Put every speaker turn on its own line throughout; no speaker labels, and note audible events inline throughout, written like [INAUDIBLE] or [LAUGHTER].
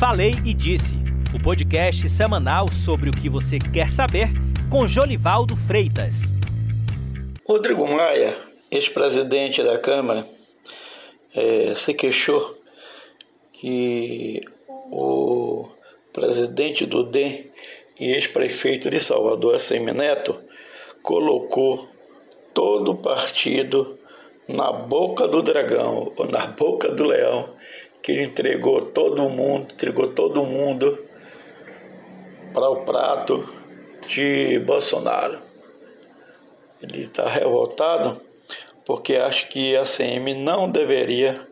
Falei e Disse, o podcast semanal sobre o que você quer saber com Jolivaldo Freitas.
Rodrigo Maia, ex-presidente da Câmara, é, se queixou que o presidente do DEM e ex-prefeito de Salvador, Semineto, colocou todo o partido na boca do dragão, ou na boca do leão, que ele entregou todo mundo, entregou todo mundo para o prato de Bolsonaro. Ele está revoltado porque acha que a CM não deveria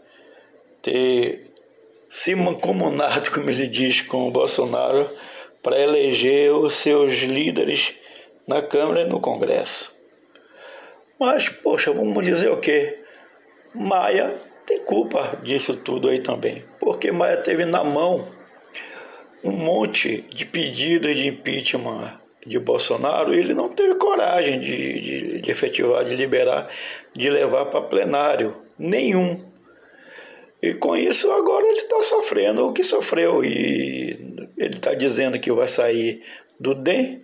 ter se mancomunado, [LAUGHS] como ele diz, com o Bolsonaro para eleger os seus líderes na Câmara e no Congresso. Mas, poxa, vamos dizer o quê? Maia tem culpa disso tudo aí também, porque Maia teve na mão um monte de pedidos de impeachment de Bolsonaro e ele não teve coragem de, de, de efetivar, de liberar, de levar para plenário. Nenhum. E com isso agora ele está sofrendo o que sofreu. E ele está dizendo que vai sair do DEM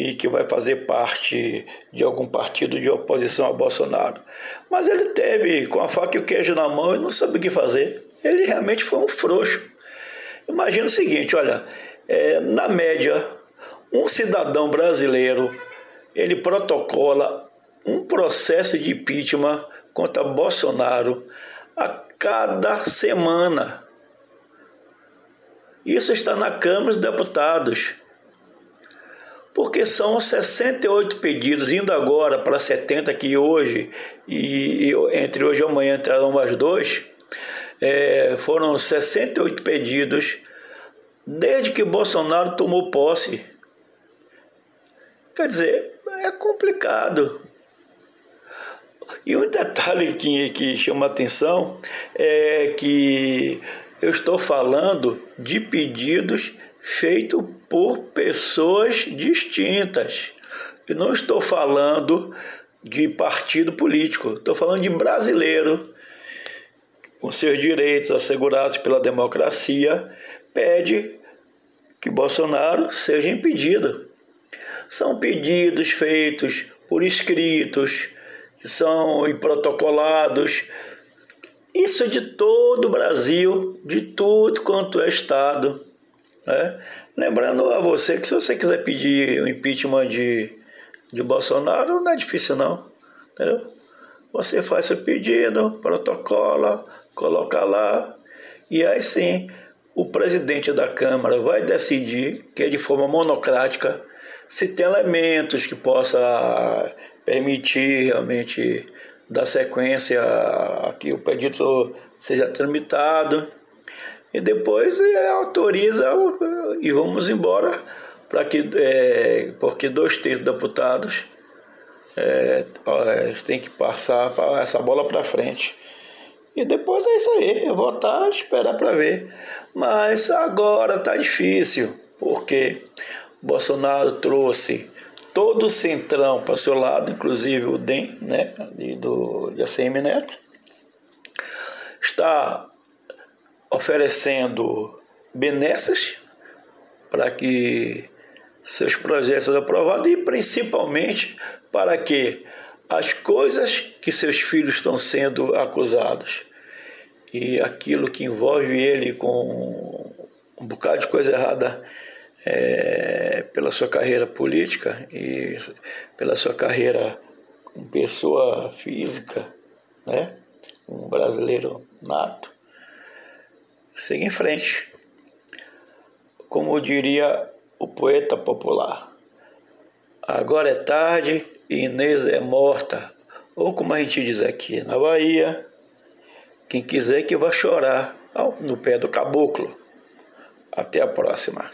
e que vai fazer parte de algum partido de oposição a Bolsonaro. Mas ele teve com a faca e o queijo na mão e não sabe o que fazer. Ele realmente foi um frouxo. Imagina o seguinte, olha, é, na média, um cidadão brasileiro ele protocola um processo de impeachment contra Bolsonaro a cada semana. Isso está na Câmara dos Deputados porque são 68 pedidos, indo agora para 70, que hoje, e, entre hoje e amanhã entrarão mais dois, é, foram 68 pedidos desde que Bolsonaro tomou posse. Quer dizer, é complicado. E um detalhe que, que chama atenção é que eu estou falando de pedidos feitos por pessoas distintas. E não estou falando de partido político, estou falando de brasileiro, com seus direitos assegurados pela democracia, pede que Bolsonaro seja impedido. São pedidos feitos por escritos, que são protocolados. Isso é de todo o Brasil, de tudo quanto é Estado. Né? Lembrando a você que se você quiser pedir o impeachment de, de Bolsonaro, não é difícil não. Entendeu? Você faz seu pedido, protocola, coloca lá, e aí sim o presidente da Câmara vai decidir, que é de forma monocrática, se tem elementos que possa permitir realmente dar sequência a que o pedido seja tramitado e depois é, autoriza e vamos embora para que é, porque dois terços deputados é, é, tem que passar essa bola para frente. E depois é isso aí é votar esperar para ver. Mas agora tá difícil porque Bolsonaro trouxe todo o centrão para seu lado inclusive o DEM né do de ACM Neto. Está oferecendo benesses para que seus projetos sejam aprovados e principalmente para que as coisas que seus filhos estão sendo acusados e aquilo que envolve ele com um bocado de coisa errada é, pela sua carreira política e pela sua carreira como pessoa física, né? um brasileiro nato, siga em frente. Como diria o poeta popular, agora é tarde e Inês é morta. Ou como a gente diz aqui na Bahia, quem quiser que vá chorar no pé do caboclo. Até a próxima.